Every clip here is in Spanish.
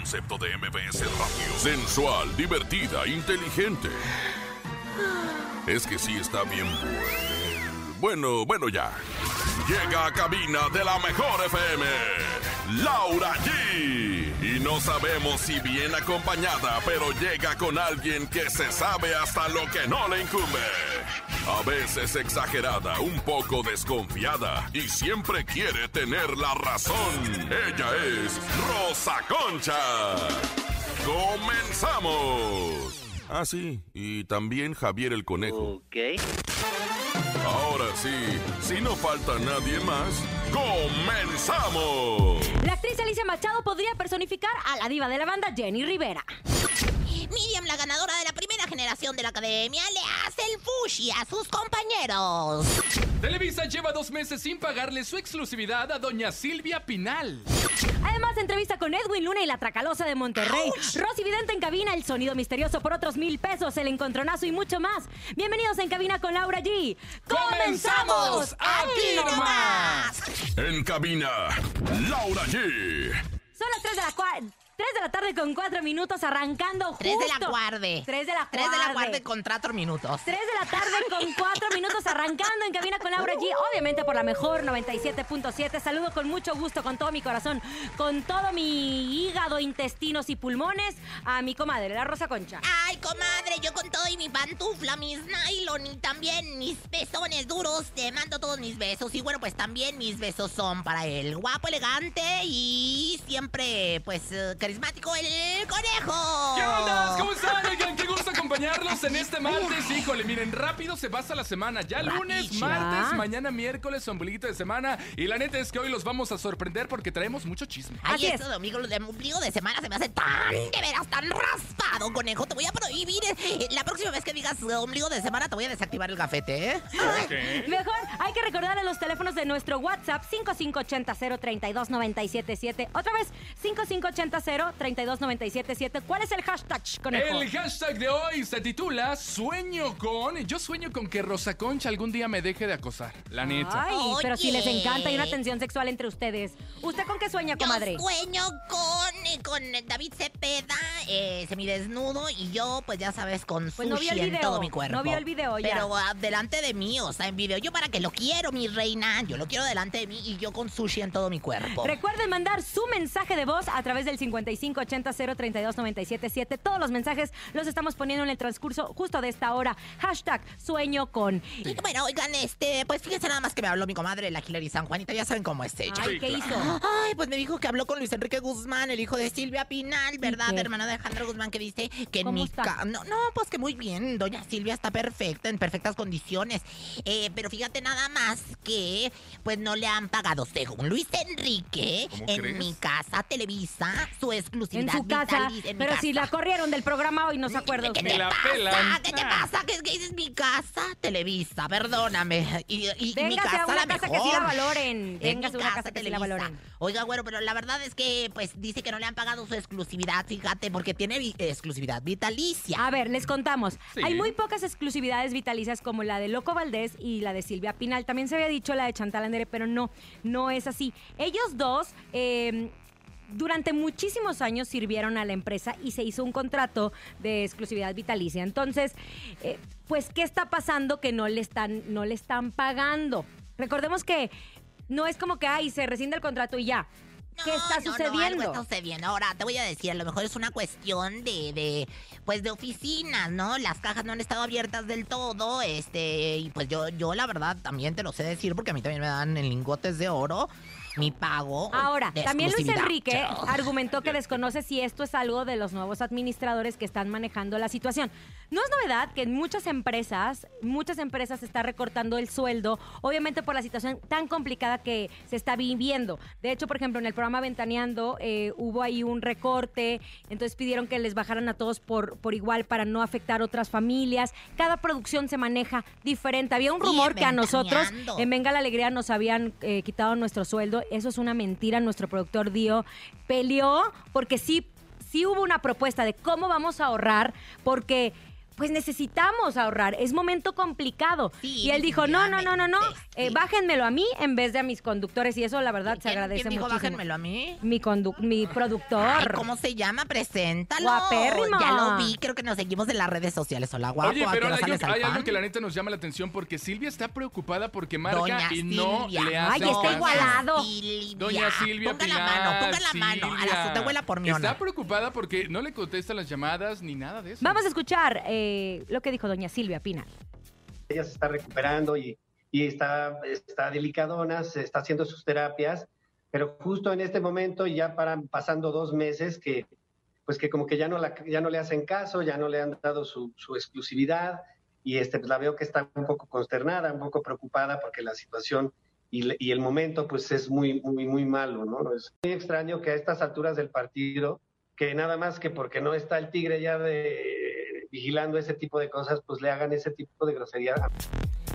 concepto de MBS Radio. Sensual, divertida, inteligente. Es que sí está bien bueno. Bueno, bueno ya. Llega a cabina de la mejor FM. Laura G. Y no sabemos si bien acompañada, pero llega con alguien que se sabe hasta lo que no le incumbe. A veces exagerada, un poco desconfiada y siempre quiere tener la razón. Ella es Rosa Concha. ¡Comenzamos! Ah, sí, y también Javier el Conejo. Ok. Ahora sí, si no falta nadie más, ¡comenzamos! La actriz Alicia Machado podría personificar a la diva de la banda Jenny Rivera. Miriam, la ganadora de la primera generación de la academia, le hace el fushi a sus compañeros. Televisa lleva dos meses sin pagarle su exclusividad a doña Silvia Pinal. Además, entrevista con Edwin Luna y la Tracalosa de Monterrey. Rosy Vidente en cabina, el sonido misterioso por otros mil pesos, el encontronazo y mucho más. Bienvenidos en cabina con Laura G. ¡Comenzamos! ¡Aquí nomás! En cabina, Laura G. Son las 3 de la cua- 3 de la tarde con 4 minutos arrancando justo. Tres de la guarde. 3 de la Tres de la guarde. guarde con cuatro minutos. 3 de la tarde con 4 minutos arrancando en cabina con Laura G. Obviamente por la mejor 97.7. Saludo con mucho gusto, con todo mi corazón, con todo mi hígado, intestinos y pulmones a mi comadre, la Rosa Concha. Ay, comadre, yo con todo y mi pantufla, mis nylon y también mis pezones duros, te mando todos mis besos. Y bueno, pues también mis besos son para el guapo, elegante y siempre, pues, eh, carismático, el conejo. ¿Qué onda? ¿Cómo están? Oigan, qué gusto acompañarlos en este martes. Híjole, miren, rápido se pasa la semana. Ya lunes, martes, mañana miércoles, ombliguito de semana. Y la neta es que hoy los vamos a sorprender porque traemos mucho chisme. Ay, Así esto es. de ombligo, de ombligo de semana se me hace tan, de veras, tan raspado, conejo. Te voy a prohibir. eh, La próxima vez que digas ombligo de semana, te voy a desactivar el gafete, ¿eh? Mejor hay que recordar a los teléfonos de nuestro WhatsApp 5580-032-977. Otra vez, 5580-032-977. ¿Cuál es el hashtag, conejo? El hashtag de hoy se titula Sueño con. Yo sueño con que Rosa Concha algún día me deje de acosar. La neta. Ay, pero si les encanta hay una tensión sexual entre ustedes. ¿Usted con qué sueña, comadre? Yo sueño con, eh, con David Cepeda, eh, semidesnudo, y yo, pues ya sabes, con Pues no sushi vio el en todo mi cuerpo. no vio el video ya. Pero ah, delante de mí, o sea, en video. Yo para que lo quiero, mi reina. Yo lo quiero delante de mí y yo con sushi en todo mi cuerpo. Recuerden mandar su mensaje de voz a través del 5580-032-977. Todos los mensajes los estamos poniendo en el transcurso justo de esta hora. Hashtag sueño con. Y bueno, oigan, este, pues fíjense nada más que me habló mi comadre, la Hilary San Juanita, ya saben cómo es ella. Ay, ¿qué hizo? Ay, pues me dijo que habló con Luis Enrique Guzmán, el hijo de Silvia Pinal, ¿verdad? qué? Hermano de Alejandro Guzmán, que dice que en ¿Cómo mi está? ca- No, no, pues que muy bien, doña Silvia está perfecta, en perfectas condiciones. Eh, pero fíjate nada más que, pues no le han pagado, según Luis Enrique, ¿Cómo en crees? mi casa Televisa, su En exclusividad su casa. vitaliz- en mi Pero si casa. la corrieron del programa hoy, no se acuerda ¿Qué usted. te la pasa? pelan. ¿Qué te pasa? ¿Qué, qué dices mi casa? Televisa, perdóname. Y, y- mi casa a una la casa que mejor. sí la valoren. Véngase mi a una casa que sí la Televisa. valoren. Oiga, bueno, pero la verdad es que, pues, dice que no le han pagado su exclusividad, fíjate, porque tiene vi- exclusividad vitalicia. A ver, les contamos. Sí. Hay muy pocas exclusividades vitalicias como la de Loco Valdés y la de Silvia Pinal. También se había dicho la de Chantal Andere, pero no, no es así. Ellos dos, eh, durante muchísimos años sirvieron a la empresa y se hizo un contrato de exclusividad vitalicia. Entonces, eh, pues, ¿qué está pasando que no le están, no le están pagando? Recordemos que no es como que, ay, se rescinde el contrato y ya. ¿Qué No, está no, no, sucediendo? algo está sucediendo. Ahora, te voy a decir, a lo mejor es una cuestión de, de, pues, de oficinas, ¿no? Las cajas no han estado abiertas del todo, este, y pues yo, yo la verdad también te lo sé decir porque a mí también me dan en lingotes de oro mi pago. Ahora, de también Luis. Enrique argumentó que desconoce si esto es algo de los nuevos administradores que están manejando la situación. No es novedad que en muchas empresas, muchas empresas se está recortando el sueldo, obviamente por la situación tan complicada que se está viviendo. De hecho, por ejemplo, en el programa Ventaneando eh, hubo ahí un recorte, entonces pidieron que les bajaran a todos por, por igual para no afectar otras familias. Cada producción se maneja diferente. Había un rumor que a nosotros en Venga la Alegría nos habían eh, quitado nuestro sueldo. Eso es una mentira. Nuestro productor Dio peleó porque sí, sí hubo una propuesta de cómo vamos a ahorrar porque pues necesitamos ahorrar, es momento complicado. Sí, y él dijo, no, no, no, no, no, eh, bájenmelo a mí en vez de a mis conductores y eso la verdad se ¿Quién- agradece quién dijo, muchísimo. bájenmelo a mí? Mi, condu- mi productor. Ay, ¿Cómo se llama? Preséntalo. Guapérrimo. Ya lo vi, creo que nos seguimos en las redes sociales. Hola, guapo. Oye, ¿a qué pero hay, algo que la neta nos llama la atención porque Silvia está preocupada porque marca Doña y no le Ay, hace está caso. igualado. Silvia. Doña Silvia Ponga Pilar, la mano, ponga la mano. A la azotehuela por mi honor. Está preocupada porque no le contesta las llamadas ni nada de eso. Vamos a escuchar eh, lo que dijo doña Silvia Pina. ella se está recuperando y, y está, está delicadona, se está haciendo sus terapias, pero justo en este momento, ya para, pasando dos meses, que pues que como que ya no, la, ya no le hacen caso, ya no le han dado su, su exclusividad, y este, pues la veo que está un poco consternada, un poco preocupada, porque la situación y, y el momento pues es muy, muy, muy malo, ¿no? Es muy extraño que a estas alturas del partido, que nada más que porque no está el tigre ya de vigilando ese tipo de cosas, pues le hagan ese tipo de grosería.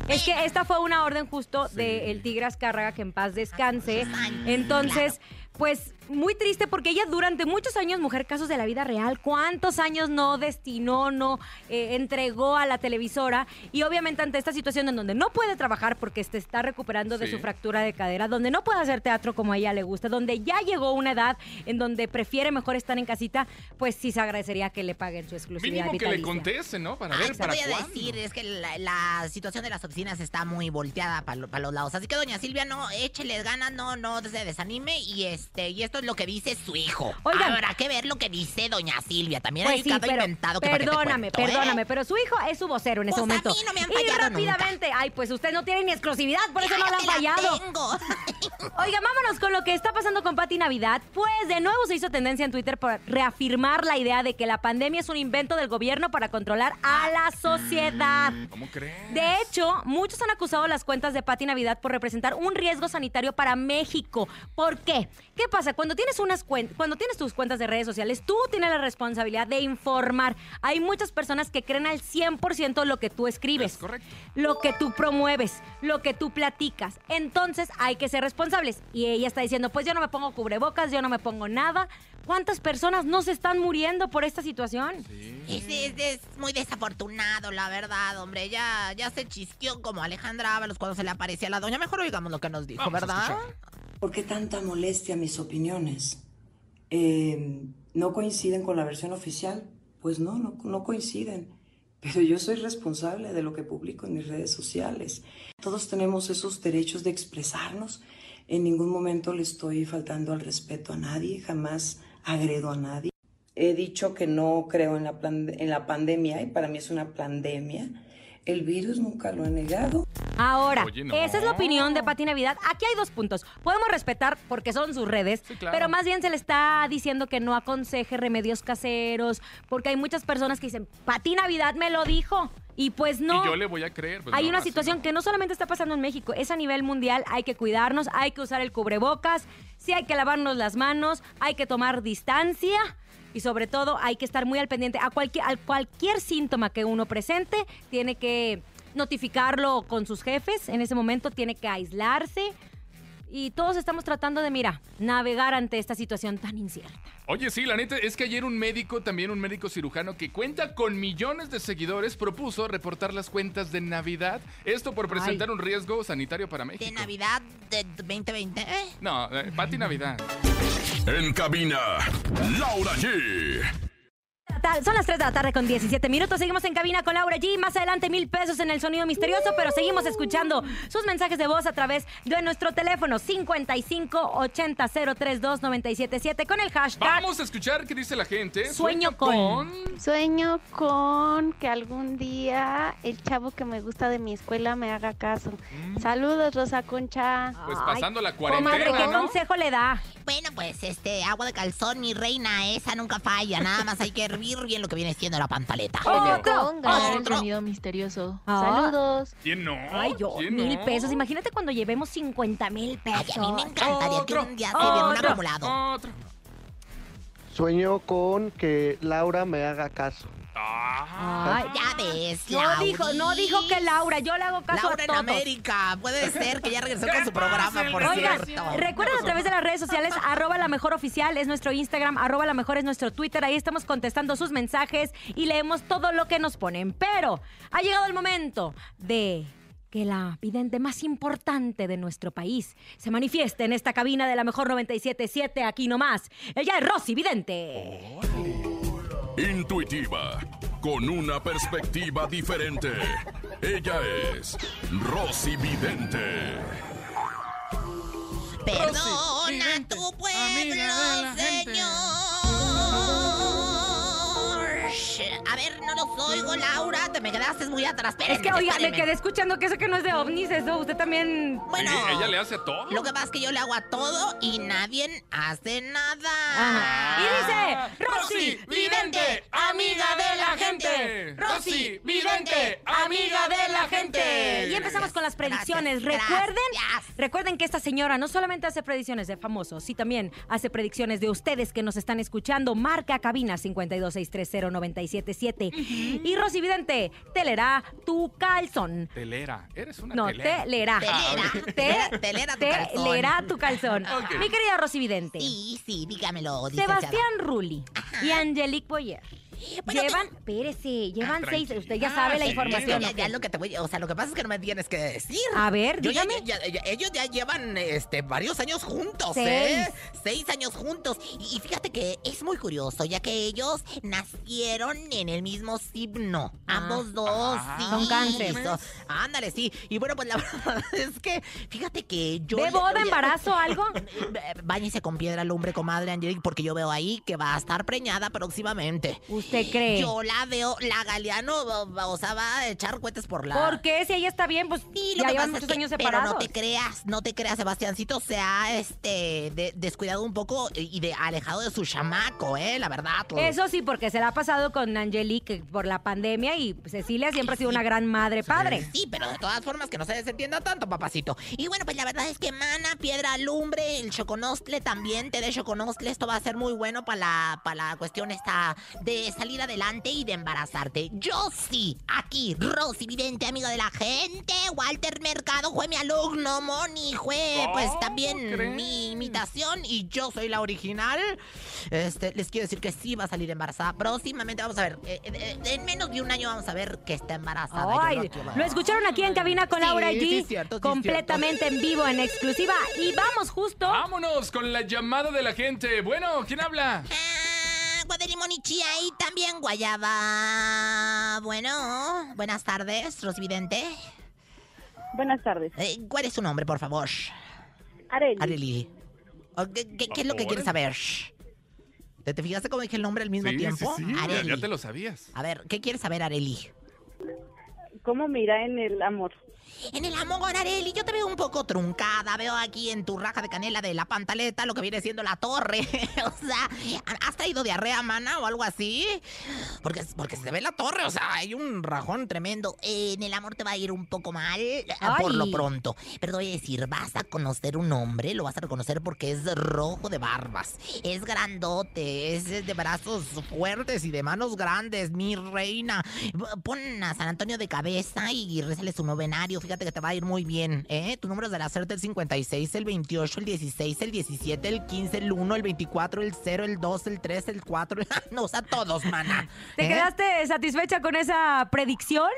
Es que esta fue una orden justo Sí. del Tigre Azcárraga que en paz descanse. Ay, Entonces, pues muy triste porque ella durante muchos años, mujer, casos de la vida real, ¿cuántos años no destinó, no eh, entregó a la televisora? Y obviamente ante esta situación en donde no puede trabajar porque se está recuperando de Sí. su fractura de cadera, donde no puede hacer teatro como a ella le gusta, donde ya llegó una edad en donde prefiere mejor estar en casita, pues sí se agradecería que le paguen su exclusividad Mínimo que le conteste, ¿no? Para ver te para voy a cuándo. decir, es que la, la situación de las oficinas está muy volteada para los lados. Así que doña Silvia, no, échele ganas, no, no se desanime. Y este, y esto es lo que dice su hijo. Oigan. Habrá que ver lo que dice doña Silvia. También Pues hay sí, cada pero inventado que perdóname, ¿eh? perdóname, pero su hijo es su vocero en ese Pues a momento. mí no me han y nunca. rápidamente, ay, pues usted no tiene ni exclusividad, por eso no lo han la fallado. tengo. Oiga, vámonos con lo que está pasando con Pati Navidad. Pues de nuevo se hizo tendencia en Twitter por reafirmar la idea de que la pandemia es un invento del gobierno para controlar a la sociedad. ¿Cómo crees? De hecho, muchos han acusado las cuentas de Pati Navidad por representar un riesgo sanitario para México. ¿Por qué? ¿Qué pasa? Cuando tienes unas cuando tienes tus cuentas de redes sociales, tú tienes la responsabilidad de informar. Hay muchas personas que creen al 100% lo que tú escribes, Es correcto. lo que tú promueves, lo que tú platicas. Entonces, hay que ser responsables. Y ella está diciendo, "Pues yo no me pongo cubrebocas, yo no me pongo nada." ¿Cuántas personas no se están muriendo por esta situación? Es, es- es muy desafortunado, la verdad, hombre. Ya, ya se chisqueó como Alejandra Ábalos cuando se le aparecía a la doña. Mejor oigamos lo que nos dijo, Vamos ¿verdad? ¿Por qué tanta molestia a mis opiniones? Eh, ¿No coinciden con la versión oficial? Pues no, no, no coinciden. Pero yo soy responsable de lo que publico en mis redes sociales. Todos tenemos esos derechos de expresarnos. En ningún momento le estoy faltando al respeto a nadie, jamás agredo a nadie. He dicho que no creo en la, plan- en la pandemia y para mí es una pandemia. El virus nunca lo he negado. Ahora, Oye, no. esa es la opinión de Pati Navidad. Aquí hay dos puntos. Podemos respetar porque son sus redes, Sí, claro. pero más bien se le está diciendo que no aconseje remedios caseros, porque hay muchas personas que dicen, Pati Navidad me lo dijo. Y pues no. Y yo le voy a creer. pues Hay no, una situación no. que no solamente está pasando en México, es a nivel mundial. Hay que cuidarnos, hay que usar el cubrebocas, sí hay que lavarnos las manos, hay que tomar distancia y sobre todo hay que estar muy al pendiente. A cualquier, a cualquier síntoma que uno presente, tiene que notificarlo con sus jefes. En ese momento tiene que aislarse. Y todos estamos tratando de, mira, navegar ante esta situación tan incierta. Oye, sí, la neta es que ayer un médico, también un médico cirujano que cuenta con millones de seguidores, propuso reportar las cuentas de Navidad. Esto por presentar un riesgo sanitario para México. De Navidad de 2020. ¿eh? No, eh, Pati Navidad. En cabina, Laura G. Son las 3 de la tarde con 17 minutos. Seguimos en cabina con Laura G. Más adelante, mil pesos en el sonido misterioso, pero seguimos escuchando sus mensajes de voz a través de nuestro teléfono 55 80 032 977 con el hashtag. Vamos a escuchar qué dice la gente. Sueño con- Sueño con que algún día el chavo que me gusta de mi escuela me haga caso. Saludos, Rosa Concha. Pues Ay, pasando la cuarentena, ¿qué ¿no? consejo le da? Bueno, pues este, agua de calzón, mi reina, esa nunca falla. Nada más hay que bien lo que viene siendo la pantaleta. Otro. Ganar el sonido misterioso. Ah. Saludos. ¿Quién no? Ay, yo, ¿Quién mil no? pesos. Imagínate cuando llevemos 50 mil Ay, pesos. a mí me encantaría Otro. que un día se viera un acumulado. Otro. Sueño con que Laura me haga caso. Ah, Ya ves, No dijo, no dijo que Laura, yo le hago caso Laura a en. América. Puede ser que ya regresó con su programa, por Oigan, cierto. recuerden a través de las redes sociales, arroba la mejor oficial es nuestro Instagram, arroba la mejor es nuestro Twitter, ahí estamos contestando sus mensajes y leemos todo lo que nos ponen. Pero ha llegado el momento de que la vidente más importante de nuestro país se manifieste en esta cabina de la mejor 977 aquí nomás. Ella es Rosy Vidente. Intuitiva, con una perspectiva diferente. Ella es Rosy Vidente. Perdona vidente, tu amiga de la pueblo, gente. señor. A ver, no los oigo, Laura. Te me quedaste muy atrás. Es que, Espérenme, oiga, me espérenme. quedé escuchando que eso que no es de ovnis, eso. Usted también... Bueno, Sí, ella le hace a todo. lo que pasa es que yo le hago a todo y nadie hace nada. Ajá. Y dice, Rosy Vidente, amiga de la gente. Rosy Vidente, amiga de la gente. Y empezamos con las predicciones. Gracias, recuerden, gracias. recuerden que esta señora no solamente hace predicciones de famosos, sí también hace predicciones de ustedes que nos están escuchando. Marca cabina 52630-977. Y Rosy Vidente, te leerá tu calzón. Telera, eres una No, telera. te leerá. Telera, Te, telera, telera tu te calzón. leerá tu calzón. Mi querida Rosy Vidente. Sí, sí, dígamelo. Sebastián Rulli y Angelique Boyer Bueno, llevan, espérese, llevan Ah, seis, tranquila. usted ya Ah, sabe la sí. información. Ya, lo que te voy, o sea, lo que pasa es que no me tienes que decir. A ver, Yo dígame. ya- ya- ellos ya llevan este, varios años juntos, Seis. ¿eh? Seis años juntos. Y, y fíjate que es muy curioso, ya que ellos nacieron en el mismo signo. Ambos dos, Ah. sí. Son cáncer. Ándale, sí. Y bueno, pues la verdad es que, fíjate que yo... ¿De boda, embarazo, algo? Báñese con piedra lumbre, comadre Angelique, porque yo veo ahí que va a estar preñada próximamente. ¿Usted cree? Yo la veo, la Galeano, o sea, va a echar cohetes por la... ¿Por qué? Si ella está bien, pues Sí, lo ya que llevan muchos es que- años Pero separados. no te creas, no te creas, Sebastiancito se ha este, de- descuidado un poco y de, alejado de su chamaco, ¿eh? La verdad. pues. Eso sí, porque se la ha pasado con Angelique por la pandemia y Cecilia siempre ha sido una gran madre padre. Sí, pero de todas formas que no se desentienda tanto, papacito. Y bueno, pues la verdad es que mana, piedra, lumbre, el choconostle también, té de choconostle, esto va a ser muy bueno para la, para la cuestión esta de salir adelante y de embarazarte. Yo sí, aquí, Rosy Vidente, amiga de la gente, Walter Mercado fue mi alumno, Moni fue pues ¿Cómo también mi imitación y yo soy la original. Este, les quiero decir que sí va a salir embarazada. Próximamente vamos a ver, eh, eh, en menos de un año vamos a ver que está embarazada. Yo Ay, no lo escucharon aquí en cabina con Sí, Laura sí, G. es cierto, sí, completamente en vivo, en exclusiva. Y vamos justo. Vámonos con la llamada de la gente. Bueno, ¿quién habla? Ah, Guadalimón y Chía y también Guayaba. Bueno, buenas tardes, Rosvidente. Buenas tardes. Eh, ¿Cuál es su nombre, por favor? Areli. Areli. Oh, ¿Qué, qué- qué es lo que quieres saber? ¿Te, te fijaste cómo dije el nombre al mismo Sí, sí, tiempo? sí, ya- Areli. ya te lo sabías. A ver, ¿qué quieres saber, Areli? ¿Cómo mira en el amor? En el amor, Areli, yo te veo un poco truncada. Veo aquí en tu raja de canela de la pantaleta lo que viene siendo la torre. o sea, ¿has traído diarrea, mana, o algo así? Porque, porque se ve la torre, o sea, hay un rajón tremendo. En el amor te va a ir un poco mal eh, por lo pronto. Pero te voy a decir, vas a conocer un hombre, lo vas a reconocer porque es rojo de barbas. Es grandote, es de brazos fuertes y de manos grandes, mi reina. Pon a San Antonio de cabeza y rezale su novenario. Fíjate que te va a ir muy bien, ¿eh? Tu número es de la suerte el 56, el 28, el 16, el 17, el 15, el 1, el 24, el 0, el 2, el 3, el 4. no, o sea, todos, mana. ¿Te ¿eh? quedaste satisfecha con esa predicción?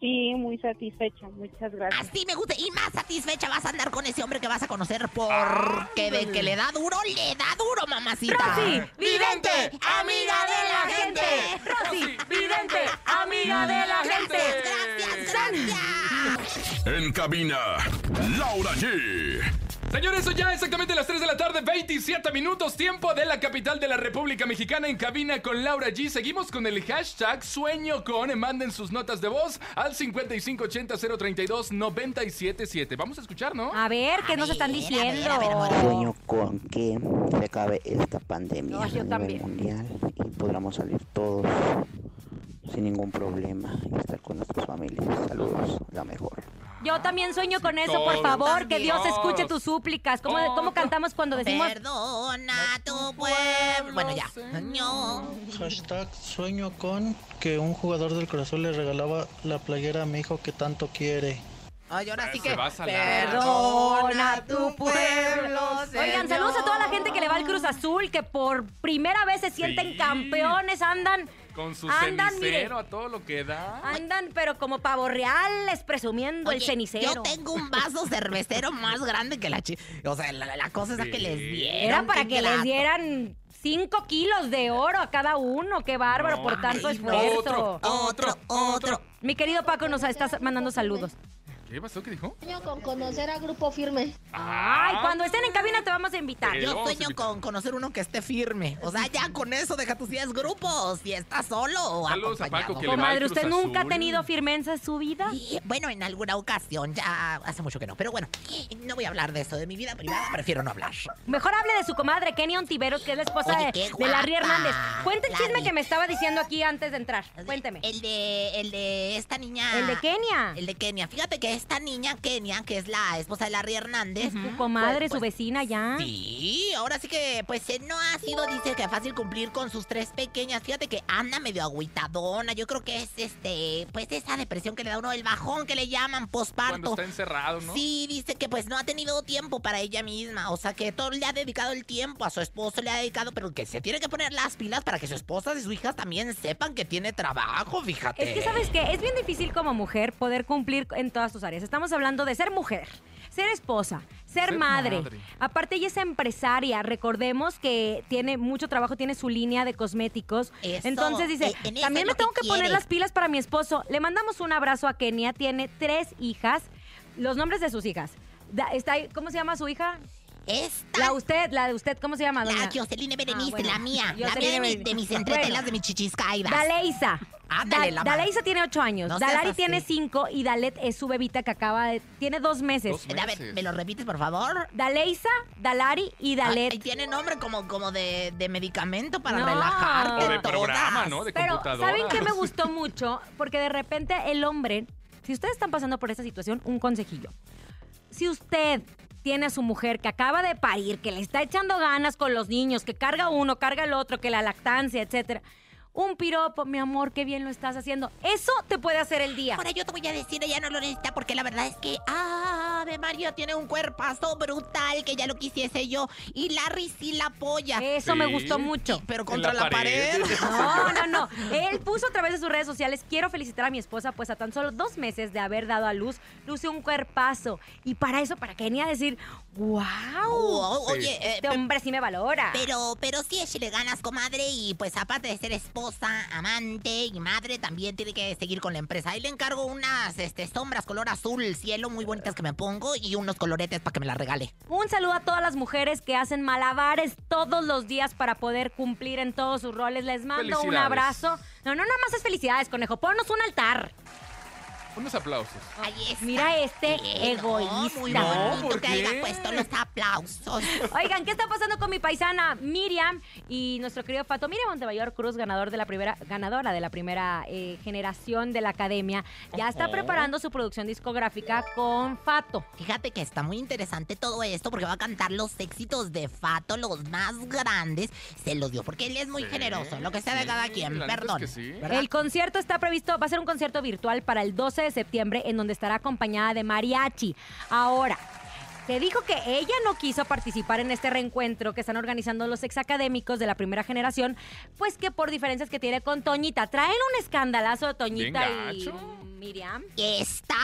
Sí, muy satisfecha. Muchas gracias. Así me gusta. Y más satisfecha vas a andar con ese hombre que vas a conocer porque de que le da duro, le da duro, mamacita. Rosy, vidente, amiga de la gente. Rosy, vidente, amiga de la gente. Gracias, gracias. En cabina, Laura G. Señores, son ya exactamente las 3 de la tarde, 27 minutos, tiempo de la capital de la República Mexicana en cabina con Laura G. Seguimos con el hashtag sueño con. Manden sus notas de voz al 5580-032-977. Vamos a escuchar, ¿no? A ver, ¿qué nos están ver, a diciendo? ver, a ver, a ver. Sueño con que se acabe esta pandemia yo a nivel también. mundial y podamos salir todos sin ningún problema y estar con nuestras familias. Saludos, la mejor. Yo también sueño con eso, por favor, que Dios escuche tus súplicas. ¿Cómo, cómo cantamos cuando decimos Perdona tu pueblo. Bueno, ya. No. Hashtag sueño con que un jugador del corazón le regalaba la playera a mi hijo que tanto quiere. Ay, ahora sí Se que. va a salar. Perdona tu pueblo. Oigan, saludos a toda la gente que le va al Cruz Azul, que por primera vez se sienten Sí. campeones, andan, Con su Andan, cenicero mire. a todo lo que da. andan, pero como pavo reales, presumiendo el cenicero. Yo tengo un vaso cervecero más grande que la chi. O sea, la, la cosa es Sí. que les dieron. Era para que les dieron 5 kilos de oro a cada uno. Qué bárbaro No, por tanto esfuerzo. Otro. Otro, otro. Mi querido Paco nos está mandando saludos. ¿Qué pasó? ¿Qué dijo? Sueño con conocer a Grupo Firme. Ay, cuando estén en cabina te vamos a invitar. Yo vamos a sueño invitar. con conocer uno que esté firme. O sea, ya con eso deja tus 10 grupos. Si estás solo o Saludos a acompañado. Paco, que le va al Comadre, Cruz ¿usted nunca ha Azul. tenido firmeza en su vida? Y, Bueno, en alguna ocasión, ya hace mucho que no. Pero bueno, no voy a hablar de eso, de mi vida privada, prefiero no hablar. Mejor hable de su comadre, Kenny Ontiveros, que es la esposa Oye, de, de Larry guapa. Hernández. Cuente el chisme Larry. que me estaba diciendo aquí antes de entrar. Cuénteme. El de, el de esta niña. El de Kenia. El de Kenia. Fíjate que esta niña, Kenia, que es la esposa de Larry Hernández. Su comadre, pues- su pues, vecina ya. Sí, ahora sí que, pues eh, no ha sido, dice que fácil cumplir con sus tres pequeñas. Fíjate que anda medio agüitadona. Yo creo que es este, pues esa depresión que le da uno, el bajón que le llaman Cuando posparto. está encerrado, ¿no? Sí, dice que pues no ha tenido tiempo para ella misma. O sea que todo le ha dedicado el tiempo, a su esposo le ha dedicado, pero que se tiene que poner las pilas para que su esposa y su hija también sepan que tiene trabajo, fíjate. Es que, ¿sabes qué? Es bien difícil como mujer poder cumplir en todas tus áreas. Estamos hablando de ser mujer, ser esposa, ser, Ser madre. madre. Aparte, ella es empresaria. Recordemos que tiene mucho trabajo, tiene su línea de cosméticos. Eso, Entonces dice, en eso también me tengo que que poner quiere". las pilas para mi esposo. Le mandamos un abrazo a Kenia. Tiene tres hijas. Los nombres de sus hijas. Está ahí- ¿Cómo se llama su hija? Esta, La usted, la de usted, ¿cómo se llama? la doña? Joceline Berenice, Ah, bueno. la mía. La Jocelyn mía de, mi- Berenice. de mis Bueno. entretelas, de mis chichiscaidas. Daleisa. Ándale, la madre. Daleisa tiene ocho años. No seas Dalari así. tiene cinco y Dalet es su bebita que acaba de... Tiene dos meses. Dos A ver. ¿me lo repites, por favor? Daleisa, Dalari y Dalet. Ay, tiene nombre como, como de, de medicamento para No. relajarte. O de todas. programa, ¿no? De Pero, computadora. ¿saben qué me gustó mucho? Porque de repente el hombre, si ustedes están pasando por esta situación, un consejillo. Si usted tiene a su mujer que acaba de parir, que le está echando ganas con los niños, que carga uno, carga el otro, que la lactancia, etcétera. Un piropo, mi amor, qué bien lo estás haciendo. Eso te puede hacer el día. Ahora yo te voy a decir, ella no lo necesita porque la verdad es que, ah, de Mario tiene un cuerpazo brutal que ya lo quisiese yo. Y Larry sí la apoya. Eso me gustó mucho. Pero contra la, pared. No, no, no. Él puso a través de sus redes sociales, quiero felicitar a mi esposa, pues a tan solo dos meses de haber dado a luz, luce un cuerpazo. Y para eso, para Kenia decir, wow. Oye, eh, este hombre sí me valora. pero, pero sí le ganas, comadre, y pues aparte de ser esposa, amante y madre, también tiene que seguir con la empresa. Ahí le encargo unas este, sombras color azul cielo muy bonitas que me pongo y unos coloretes para que me las regale. Un saludo a todas las mujeres que hacen malabares todos los días para poder cumplir en todos sus roles. Les mando un abrazo. No, no, nada más es felicidades, conejo. Ponnos un altar. Unos aplausos. Ahí está. Mira este egoísta. No, muy bonito ¿por que haya puesto los aplausos. Oigan, ¿qué está pasando con mi paisana Miriam y nuestro querido Fato? Miriam Montemayor Cruz, ganador de la primera, ganadora de la primera eh, generación de la academia, ya está Ojo. preparando su producción discográfica con Fato. Fíjate que está muy interesante todo esto porque va a cantar los éxitos de Fato, los más grandes. Se los dio porque él es muy Sí, generoso, lo que sea de sí, cada quien, la neta es perdón. que sí. ¿verdad? El concierto está previsto, va a ser un concierto virtual para el 12 de septiembre en donde estará acompañada de mariachi. Ahora, se dijo que ella no quiso participar en este reencuentro que están organizando los exacadémicos de la primera generación, pues que por diferencias que tiene con Toñita. Traen un escandalazo de Toñita y. Miriam. Está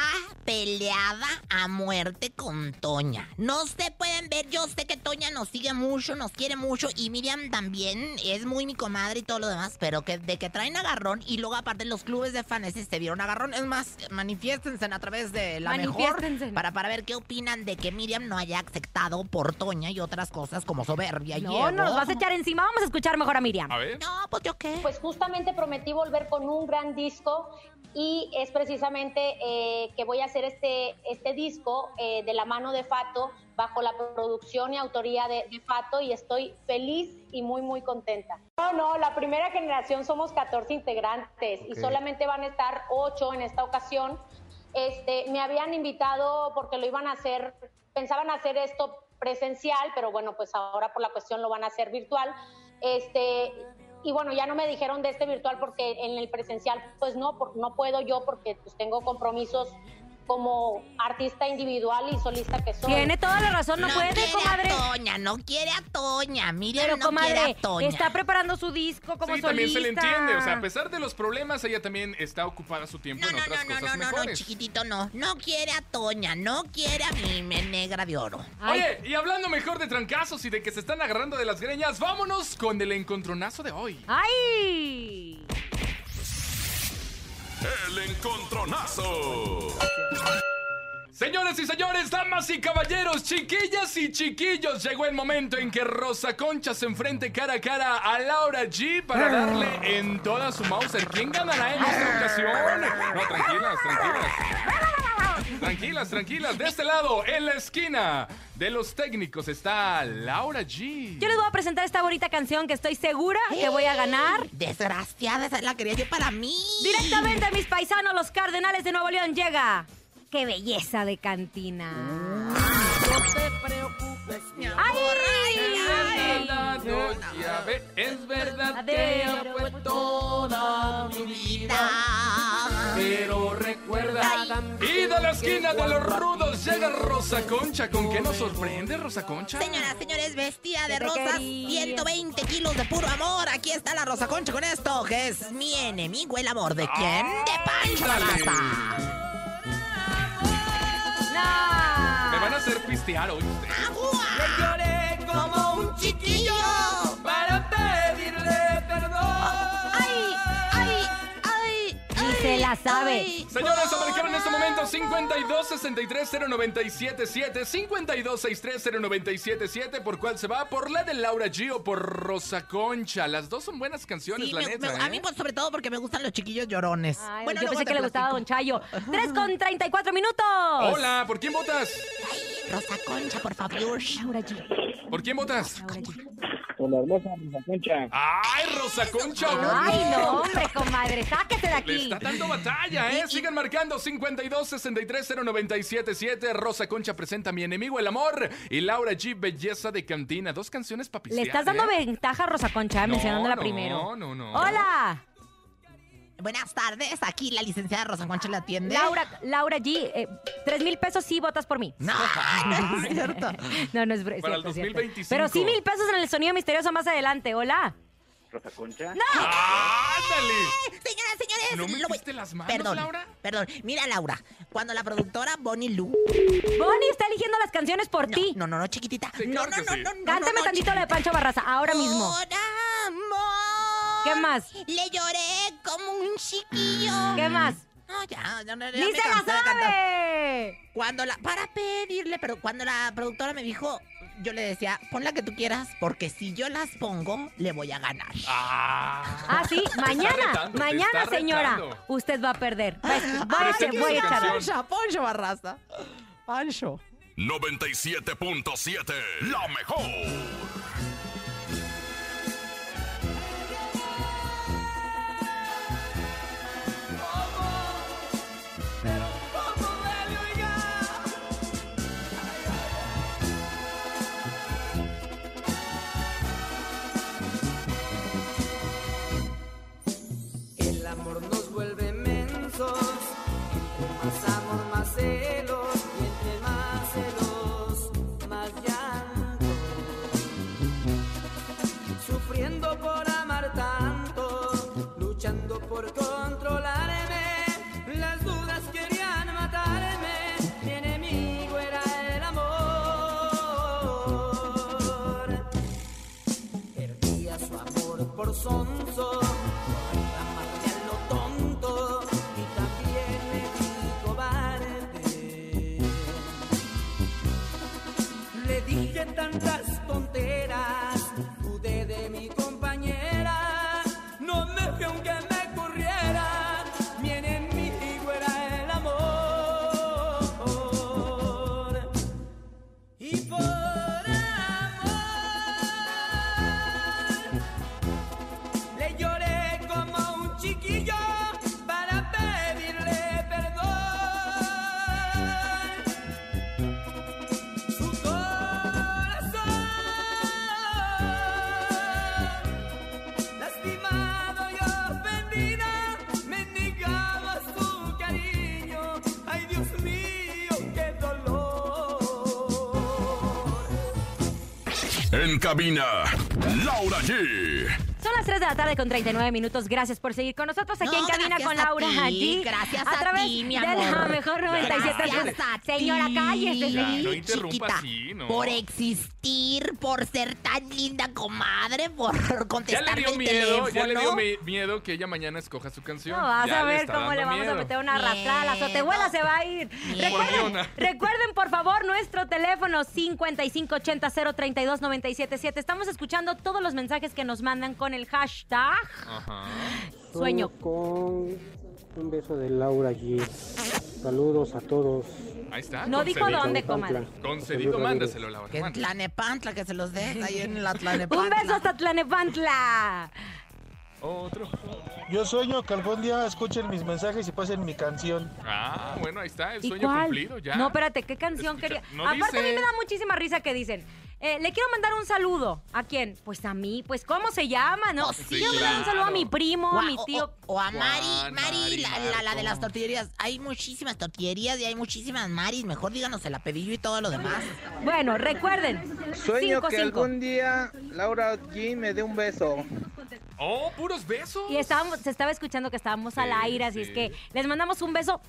peleada a muerte con Toña. No se pueden ver, yo sé que Toña nos sigue mucho, nos quiere mucho y Miriam también es muy mi comadre y todo lo demás, pero que de que traen agarrón y luego aparte los clubes de fans se vieron agarrón. Es más, manifiéstense a través de la mejor para, para ver qué opinan de que Miriam no haya aceptado por Toña y otras cosas como soberbia y No, ego. nos vas a echar encima. Vamos a escuchar mejor a Miriam. A ver. No, pues yo qué. Pues justamente prometí volver con un gran disco y es precisamente eh, que voy a hacer este, este disco eh, de la mano de Fato, bajo la producción y autoría de, de Fato y estoy feliz y muy, muy contenta. No, no, la primera generación somos 14 integrantes y solamente van a estar 8 en esta ocasión este, me habían invitado porque lo iban a hacer, pensaban hacer esto presencial, pero bueno, pues ahora por la cuestión lo van a hacer virtual. Este, y bueno, ya no me dijeron de este virtual porque en el presencial, pues no, por- no puedo yo porque pues tengo compromisos como artista individual y solista que soy. Tiene toda la razón, no, puede, quiere comadre. a Toña, no quiere a Toña. Miriam Pero, no quiere comadre, a Toña. está preparando su disco como Sí, solista. también se le entiende. O sea, a pesar de los problemas, ella también está ocupada su tiempo en otras No, cosas no, no, no, mejores. chiquitito, no. No quiere a Toña, no quiere a mi me negra de oro. Oye, y hablando mejor de trancazos y de que se están agarrando de las greñas, vámonos con el encontronazo de hoy. ¡Ay! El encontronazo. Señoras y señores, damas y caballeros, chiquillas y chiquillos, llegó el momento en que Rosa Concha se enfrente cara a cara a Laura G para darle en toda su Mauser. ¿Quién ganará en esta ocasión? No, tranquilas, tranquilas. Tranquilas, tranquilas. De este lado, en la esquina de los técnicos, está Laura G. Yo les voy a presentar esta bonita canción que estoy segura que voy a ganar. Desgraciada, esa la quería yo para mí. Directamente a mis paisanos, los Cardenales de Nuevo León, llega. ¡Qué belleza de cantina! No te preocupes, mi amor. ¡Ay! ay, ve, es verdad que fue toda mi vida. Pero recuerda. Y de la esquina de los rudos llega Rosa Concha. ¿Con qué nos sorprende, Rosa Concha? Señoras, señores, vestida de rosas, quería. 120 kilos de puro amor. Aquí está la Rosa Concha con esto, que es mi enemigo, el amor. ¿De quién? De Pancho. Barraza. Pistear hoy ustedes. Le lloré como un chiquillo la sabe. ay. Señores, a marcar en este momento 52 63 0977 52 63 0977 ¿Por cuál se va? ¿Por la de Laura G o por Rosa Concha? Las dos son buenas canciones, Sí, la me- neta. me- a ¿eh? mí pues, sobre todo porque me gustan los chiquillos llorones. Ay, bueno, yo pensé te que le gustaba a. Don Chayo. 3 con 34 minutos. Hola, ¿por quién votas? Rosa Concha, por favor. Laura G. ¿Por quién votas? Laura G. Con la hermosa Rosa Concha. ¡Ay, Rosa Concha! Ay, no, hombre, comadre, sáquese de Le aquí. está dando batalla, ¿eh? Sigan marcando 52 63 0977 Rosa Concha presenta Mi enemigo, el amor. Y Laura G, Belleza de Cantina. Dos canciones para Le estás dando ¿eh? ventaja a Rosa Concha, No, mencionándola no, primero. no, no. Hola, Buenas tardes, aquí la licenciada Rosa Concha la atiende. Laura, Laura G. eh, Tres mil pesos sí votas por mí. No, no es cierto. No, no es Para cierto, el es cierto. 2025. Pero sí mil pesos en el sonido misterioso más adelante. Hola. Rosa Concha. ¡Ándale! Señoras, señores. ¿No lo voy- metiste las manos, Perdón, Laura? perdón. Mira, Laura, cuando la productora Bonnie Lu... Bonnie está eligiendo las canciones por No, ti. no, no, no, chiquitita. Sí, no, claro no, que no, sí. no, no, Cántame no, tantito la de. Pancho Barraza, ahora mismo. Por amor. ¿Qué más? Le lloré como un chiquillo. ¿Qué más? No, ya, ya, ya, ya ¡Ni me se la cansé de cantar. sabe! Cuando la... Para pedirle, pero cuando la productora me dijo... Yo le decía, pon la que tú quieras, porque si yo las pongo, le voy a ganar. ¡Ah! Ah, sí, mañana, retando, mañana, señora, retando. usted va a perder. Va a- va a- Presente voy a su echar. Pancho Barraza. Pancho. 97.7. La mejor. Sufriendo por amar tanto, luchando por controlarme, las dudas querían matarme, mi enemigo era el amor. Perdía su amor por sonso, por reclamarme a lo tonto y también me vi cobarde. Le dije tantas En cabina, Laura G. Las 3 de la tarde con 39 minutos. Gracias por seguir con nosotros aquí No, en cabina con a Laura ti, allí. gracias a a través ti, mi de la mejor 97. Gracias a ti. Señora. Ya, no interrumpa chiquita, así, ¿no? Por existir, por ser tan linda comadre, por Ya contestar le dio el miedo, teléfono. ya le dio mi- miedo que ella mañana escoja su canción. No, vas Ya a ver cómo le vamos a meter una arrastrada. La sotehuela se va a ir. Recuerden, recuerden, por favor, nuestro teléfono 5580-032-977. Estamos escuchando todos los mensajes que nos mandan con el hashtag Ajá. sueño. con un beso de Laura G. Saludos a todos. Ahí está. No dijo dónde, comadre. Concedido, mándaselo, Laura. Que en. Tlanepantla, que se los deja ahí en la Un Tlanepantla. beso hasta Tlanepantla. Otro. Yo sueño que algún día escuchen mis mensajes y pasen mi canción. Ah, bueno, ahí está, el ¿Y sueño cuál? cumplido ya. No, espérate, ¿qué canción Escucha, quería? no Aparte, a mí me da muchísima risa que dicen. Eh, le quiero mandar un saludo. ¿A quién? Pues a mí. Pues, ¿cómo se llama? No, Pues sí, quiero mandar un saludo a mi primo, O a mi tío. O, o a Mari, Juan, Mari, Mari, la, la- la de las tortillerías. Hay muchísimas tortillerías y hay muchísimas Maris. Mejor díganos el apellido y todo lo demás. Bueno, recuerden. Sueño cinco, que cinco. algún día Laura G me dé un beso. Oh, puros besos. Y estábamos, se estaba escuchando que estábamos al aire, así es que les mandamos un beso.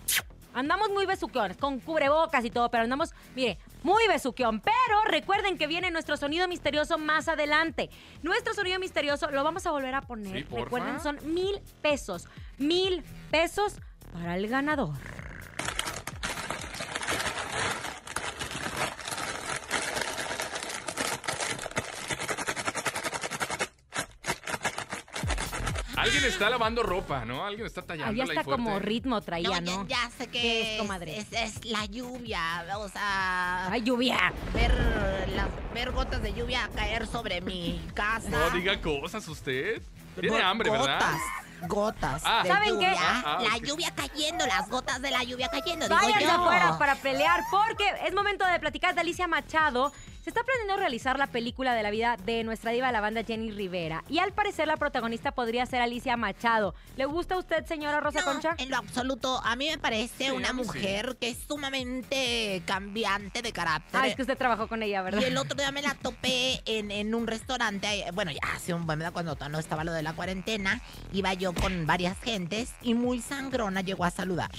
Andamos muy besuquiones, con cubrebocas y todo, pero andamos, mire, muy besuquión. Pero recuerden que viene nuestro sonido misterioso más adelante. Nuestro sonido misterioso lo vamos a volver a poner. Sí, recuerden, son mil pesos. Mil pesos para el ganador. Alguien está lavando ropa, ¿no? Alguien está tallando Ahí está como ritmo traía, No, ¿no? ya, ya sé que ¿Qué es, es, comadre? es- es la lluvia. O sea, ¡Ay, lluvia! ver, las, ver gotas de lluvia caer sobre mi casa. No diga cosas usted. Tiene hambre, ¿verdad? Gotas, gotas Ah. de ¿Saben qué? lluvia. Ah, ah, la lluvia cayendo, las gotas de la lluvia cayendo. Váyanse afuera para pelear porque es momento de platicar de Alicia Machado. Se está planeando realizar la película de la vida de nuestra diva de la banda Jenny Rivera. Y al parecer la protagonista podría ser Alicia Machado. ¿Le gusta a usted, señora Rosa No, Concha? en lo absoluto. A mí me parece Sí, una sí. mujer que es sumamente cambiante de carácter. Ah, es que usted trabajó con ella, ¿verdad? Y el otro día me la topé en, en un restaurante. Bueno, ya hace un buen cuando no estaba lo de la cuarentena. Iba yo con varias gentes y muy sangrona llegó a saludar.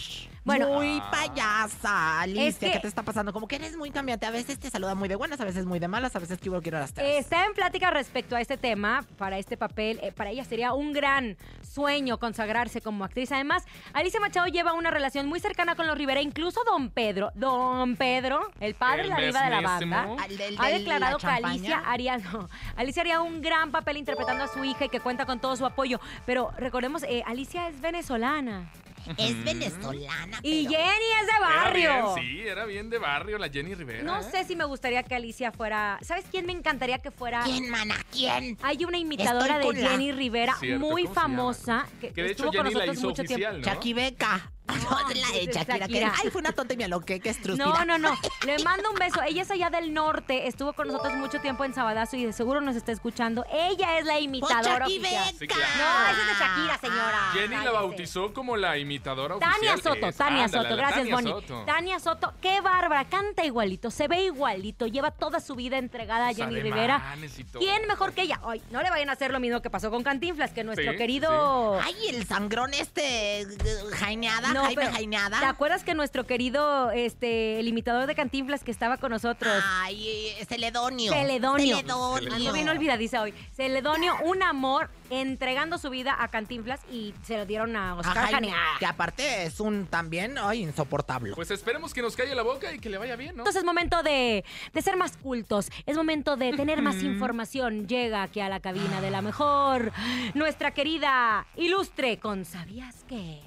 Bueno. Muy payasa, Alicia. Es que- ¿Qué te está pasando? Como que eres muy cambiante. A veces te saluda muy de buenas, a veces muy de malas, a veces quiero quiero las tres. Está en plática respecto a este tema, para este papel. eh, para ella sería un gran sueño consagrarse como actriz. Además, Alicia Machado lleva una relación muy cercana con los Rivera. Incluso Don Pedro, Don Pedro, el padre El de la diva de la banda, Al del- ha declarado la que Alicia haría, no, Alicia haría un gran papel interpretando a su hija y que cuenta con todo su apoyo. Pero recordemos, eh, Alicia es venezolana. Es venezolana. Y pero- Jenny es de Era barrio. bien, sí, era bien de barrio la Jenny Rivera. No ¿eh? sé si me gustaría que Alicia fuera. ¿Sabes quién me encantaría que fuera? ¿Quién, mana? ¿Quién? Hay una imitadora Estoy de la- Jenny Rivera Cierto, muy famosa que, Que de hecho estuvo con Jenny la nosotros hizo mucho oficial, tiempo. ¿no? Chucky Beca. No, es la de Shakira. que- ay, fue una tonta y me aloqué, que estrúspida. No, no, no. Le mando un beso. Ella es allá del norte. Estuvo con nosotros mucho tiempo en Sabadazo y de seguro nos está escuchando. Ella es la imitadora Chucky oficial. Sí, claro. No, esa es de Shakira, señora. Jenny la bautizó como la imitadora Tania oficial. Soto, Es- Tania ándale, Soto, gracias Tania Bonnie. Soto. Tania Soto, qué bárbara, canta igualito, se ve igualito, lleva toda su vida entregada a Jenny Rivera. ¿Quién mejor que ella? Ay, no le vayan a hacer lo mismo que pasó con Cantinflas, que nuestro Sí, querido Ay, el sangrón este, eh, Jaineada, No, Jaime pero. ¿Te acuerdas que nuestro querido, este, el imitador de Cantinflas que estaba con nosotros? Ay, eh, Celedonio. Celedonio. Celedonio. Ando bien olvidadiza hoy. Celedonio, un amor, entregando su vida a Cantinflas y se lo dieron a Oscar Jaime, Jania. que aparte es un también, ay, insoportable. Pues esperemos que nos calle la boca y que le vaya bien, ¿no? Entonces es momento de, de ser más cultos, es momento de tener más información. Llega aquí a la cabina de la mejor, nuestra querida ilustre con ¿Sabías qué?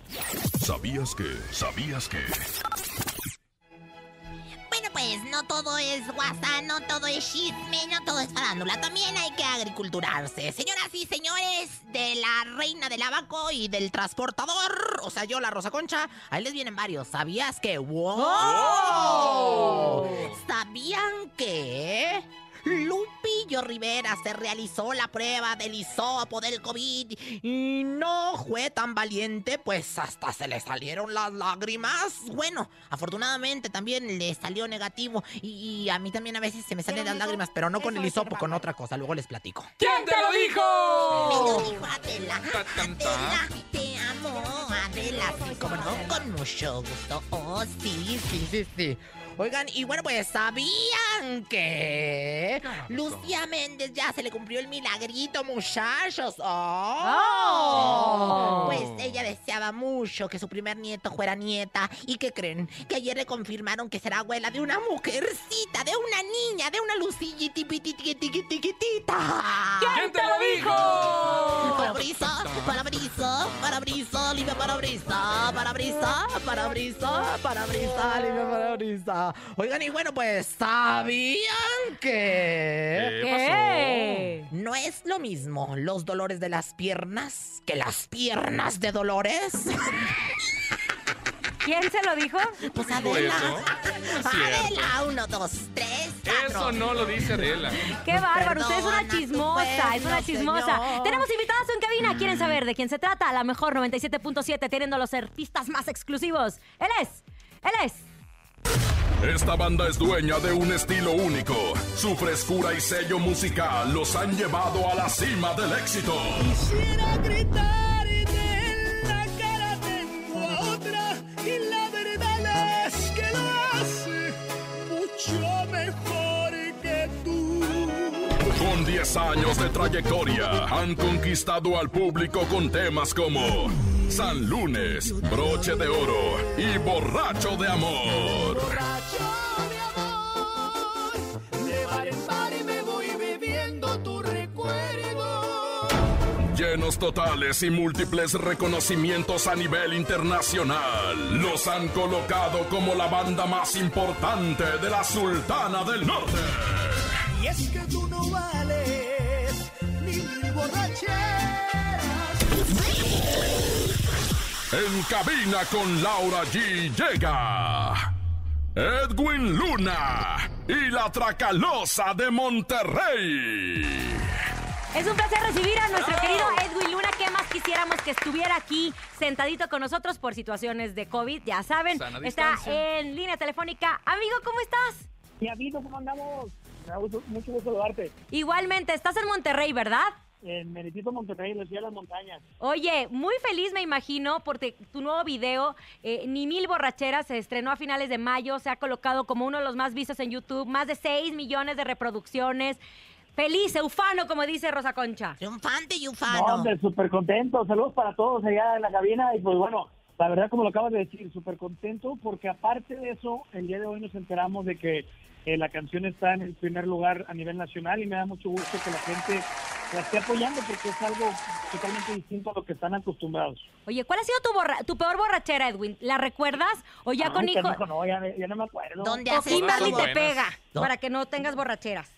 ¿Sabías que? ¿Sabías que? Bueno, pues no todo es WhatsApp, no todo es chisme, no todo es farándula. También hay que agriculturarse. Señoras y señores de la reina del abaco y del transportador, o sea, yo, la Rosa Concha, ahí les vienen varios. ¿Sabías que? ¡Wow! ¿Sabían que? Lupillo Rivera se realizó la prueba del hisopo del COVID y no fue tan valiente, pues hasta se le salieron las lágrimas. Bueno, afortunadamente también le salió negativo y, y a mí también a veces se me salen las lágrimas, pero no con el hisopo, con otra cosa. Luego les platico. ¿Quién te lo dijo? Me lo dijo Adela. Adela, te amo, Adela. Sí, como no, con mucho gusto. Oh, sí, sí, sí, sí. Oigan, y bueno, pues sabían que Lucía Méndez ya se le cumplió el milagrito, muchachos. ¡Oh! Oh. Pues ella deseaba mucho que su primer nieto fuera nieta. ¿Y qué creen? Que ayer le confirmaron que será abuela de una mujercita, de una niña, de una lucillita. ¿Quién te lo dijo? Parabrisa, parabrisa, parabrisa, limpia parabrisa, parabrisa, parabrisa, parabrisa, limpia parabrisa. Oigan, y bueno, pues, ¿sabían que...? ¿Qué? No es lo mismo los dolores de las piernas que las piernas de Dolores. ¿Quién se lo dijo? Pues ¿Dijo Adela. eso? Adela, uno, dos, tres, cuatro. Eso no lo dice Adela. ¡Qué bárbaro! Usted es una chismosa, es una chismosa. señor. Tenemos invitados en cabina. ¿Quieren saber de quién se trata? A la mejor 97.7, teniendo los artistas más exclusivos. Él es, él es. Esta banda es dueña de un estilo único. Su frescura y sello musical los han llevado a la cima del éxito. Quisiera gritar y la cara tengo a otra y la 10 años de trayectoria, han conquistado al público con temas como San Lunes, Broche de Oro y Borracho de Amor. Llenos totales y múltiples reconocimientos a nivel internacional. Los han colocado como la banda más importante de la Sultana del Norte. Y es que tú no vales ni mil borracheras. En cabina con Laura G llega Edwin Luna y la Tracalosa de Monterrey. Es un placer recibir a nuestro querido Edwin Luna. ¿Qué más quisiéramos que estuviera aquí sentadito con nosotros por situaciones de COVID? Ya saben, Sana está distancia. en línea telefónica. Amigo, ¿cómo estás? Mi amigo, ¿cómo andamos? Me da gusto- mucho gusto saludarte. Igualmente, estás en Monterrey, ¿verdad? En Meritito, Monterrey, en la ciudad de las montañas. Oye, muy feliz me imagino porque tu nuevo video, eh, Ni Mil Borracheras, se estrenó a finales de mayo, se ha colocado como uno de los más vistos en YouTube, más de 6 millones de reproducciones. Feliz, eufano, como dice Rosa Concha. Triunfante y No, ufano. hombre, súper contento. Saludos para todos allá en la cabina. Y pues bueno, la verdad, como lo acabas de decir, súper contento porque aparte de eso, el día de hoy nos enteramos de que eh, la canción está en el primer lugar a nivel nacional y me da mucho gusto que la gente la esté apoyando porque es algo totalmente distinto a lo que están acostumbrados. Oye, ¿cuál ha sido tu, borra- tu peor borrachera, Edwin? ¿La recuerdas? ¿O ya Ay, con hijo? carajo, no, ya, ya no me acuerdo. ¿Dónde ¿O haces Kimberly Todas te pega? No. Para que no tengas borracheras.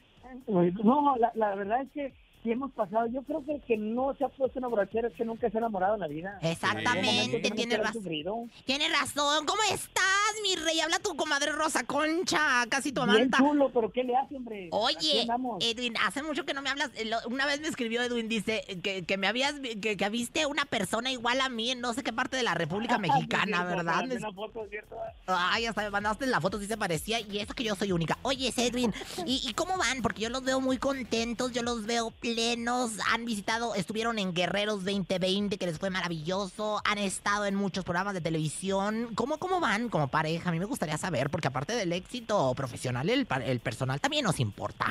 No, la, la verdad es que sí hemos pasado. Yo creo que el que no se ha puesto una borrachera es que nunca se ha enamorado en la vida. Exactamente, Tiene tienes razón. Tienes razón. ¿Cómo estás, mi rey? Habla tu comadre Rosa Concha, casi tu Bien amanta. chulo, pero ¿qué le hace, hombre? Oye. Edwin, hace mucho que no me hablas. Eh, Una vez me escribió Edwin, dice que, que me habías que, que viste una persona igual a mí en no sé qué parte de la República Mexicana, ¿verdad? una foto, ¿cierto? Ay, hasta me mandaste la foto, sí se parecía, y eso que yo soy única. Oye, Edwin, ¿y, y cómo van? Porque yo los veo muy contentos, yo los veo plenos, han visitado, estuvieron en Guerreros 2020, que les fue maravilloso, han estado en muchos programas de televisión. ¿Cómo, cómo van como pareja? A mí me gustaría saber, porque aparte del éxito profesional, el, el personal también nos importa.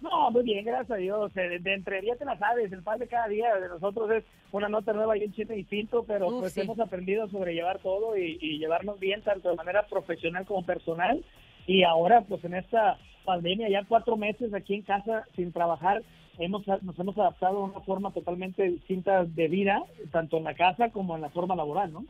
No, muy bien, gracias a Dios. Eh, De, de entre día te la sabes, el pan de cada día de nosotros es una nota nueva y un chiste distinto, pero Uf, pues sí. hemos aprendido a sobrellevar todo y, y llevarnos bien tanto de manera profesional como personal. Y ahora, pues en esta pandemia, ya cuatro meses aquí en casa sin trabajar, hemos nos hemos adaptado a una forma totalmente distinta de vida, tanto en la casa como en la forma laboral, ¿no?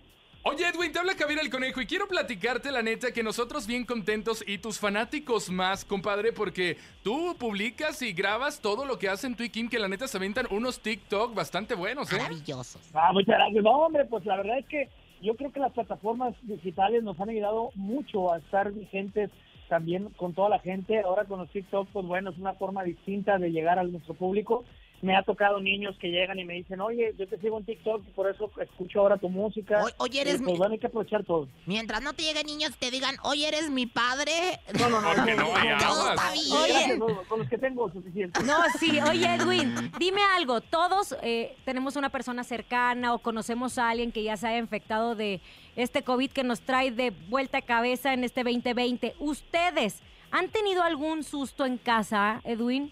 Oye, Edwin, te habla Kabir el Conejo y quiero platicarte la neta que nosotros bien contentos y tus fanáticos más, compadre, porque tú publicas y grabas todo lo que hacen tú y Kim, que la neta se aventan unos TikTok bastante buenos, ¿eh? Maravillosos. Ah, muchas gracias. No, hombre, pues la verdad es que yo creo que las plataformas digitales nos han ayudado mucho a estar vigentes también con toda la gente. Ahora con los TikTok, pues bueno, es una forma distinta de llegar a nuestro público. Me ha tocado niños que llegan y me dicen, oye, yo te sigo en TikTok y por eso escucho ahora tu música. O- oye, eres Y, pues mi- bueno, hay que aprovechar todo. Mientras no te lleguen niños y te digan, oye, eres mi padre. No, no, no. Porque no hay Todo está bien. Gracias, no, con los que tengo suficiente. No, sí. Oye, Edwin, dime algo. Todos eh, tenemos una persona cercana o conocemos a alguien que ya se haya infectado de este COVID que nos trae de vuelta a cabeza en este 2020. ¿Ustedes han tenido algún susto en casa, Edwin?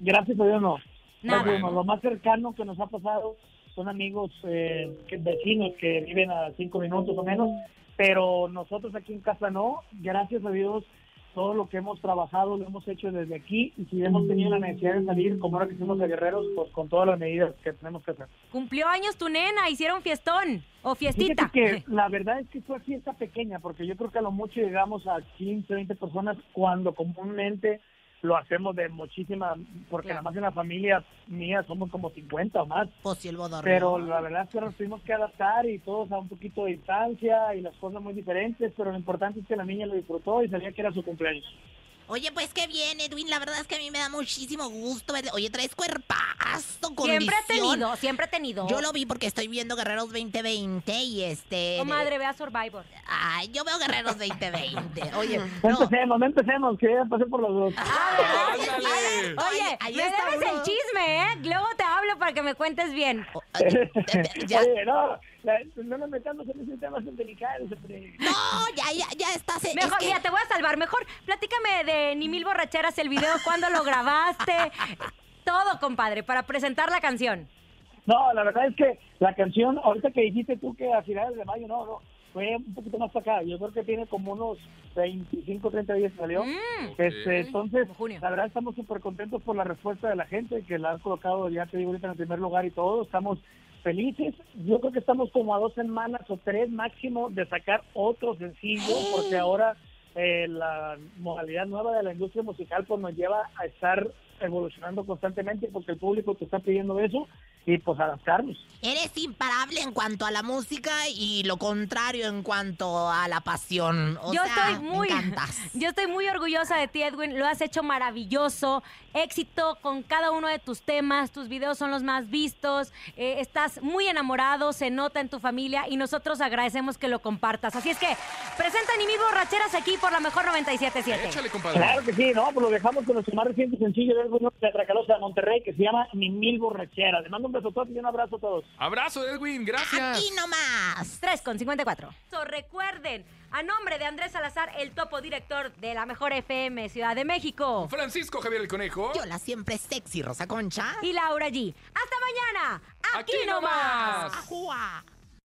Gracias a Dios no. Nada. Gracias a Dios no. Lo más cercano que nos ha pasado son amigos, eh, que- vecinos que viven a cinco minutos o menos, pero nosotros aquí en casa no. Gracias a Dios, todo lo que hemos trabajado lo hemos hecho desde aquí y si hemos tenido la necesidad de salir, como ahora que somos de guerreros, pues con todas las medidas que tenemos que hacer. Cumplió años tu nena, hicieron fiestón o fiestita. Fíjate que la verdad es que fue fiesta pequeña, porque yo creo que a lo mucho llegamos a 15, 20 personas cuando comúnmente lo hacemos de muchísima, porque nada más en la familia mía somos como 50 o más. Pues si el. Pero la verdad es que nos tuvimos que adaptar y todos a un poquito de distancia y las cosas muy diferentes, pero lo importante es que la niña lo disfrutó y sabía que era su cumpleaños. Oye, pues qué bien, Edwin. La verdad es que a mí me da muchísimo gusto verte. Oye, traes cuerpazo, Siempre he condición. tenido, siempre he tenido. Yo lo vi porque estoy viendo Guerreros 2020 y este... Comadre, vea Survivor. Ay, yo veo Guerreros 2020. Oye, No empecemos, no empecemos, que ya pasé por los dos. ¡Ándale! Oye, ahí me está debes uno. el chisme, ¿eh? Luego te hablo para que me cuentes bien. Ya. Oye, no, la- no nos metamos en ese tema tan delicado. hombre. No, ya, ya, ya estás. es Mejor, que- mira, te voy a salvar. Mejor, platícame de Ni Mil Borracheras, el video, cuándo lo grabaste. Todo, compadre, para presentar la canción. No, la verdad es que la canción, ahorita que dijiste tú que a finales de mayo, no, no, fue un poquito más para acá. Yo creo que tiene como unos 25, 30 días que salió. Mm. Este, entonces, la verdad estamos súper contentos por la respuesta de la gente, que la han colocado, ya te digo, ahorita en el primer lugar y todo. Estamos felices. Yo creo que estamos como a dos semanas o tres máximo de sacar otro sencillo, porque ahora eh, la modalidad nueva de la industria musical pues nos lleva a estar evolucionando constantemente porque el público te está pidiendo eso y pues adaptarnos. Eres imparable en cuanto a la música y lo contrario en cuanto a la pasión. O yo sea, estoy muy Me yo estoy muy orgullosa de ti Edwin lo has hecho maravilloso éxito con cada uno de tus temas tus videos son los más vistos eh, estás muy enamorado se nota en tu familia y nosotros agradecemos que lo compartas así es que presenta ni mil borracheras aquí por la mejor 97.7 Échale, compadre. Claro que sí, no, pues lo dejamos con nuestro más reciente sencillo de Edwin de Tracalosa de Monterrey que se llama Ni Mil Borracheras. Le mando un besotote y un abrazo a todos. Abrazo, Edwin, gracias. Aquí nomás. 3 con 54. So, recuerden, a nombre de Andrés Salazar, el topo director de la mejor FM Ciudad de México. Francisco Javier el Conejo. Yo la siempre sexy Rosa Concha. Y Laura G. Hasta mañana. Aquí, Aquí nomás. nomás. Ajua.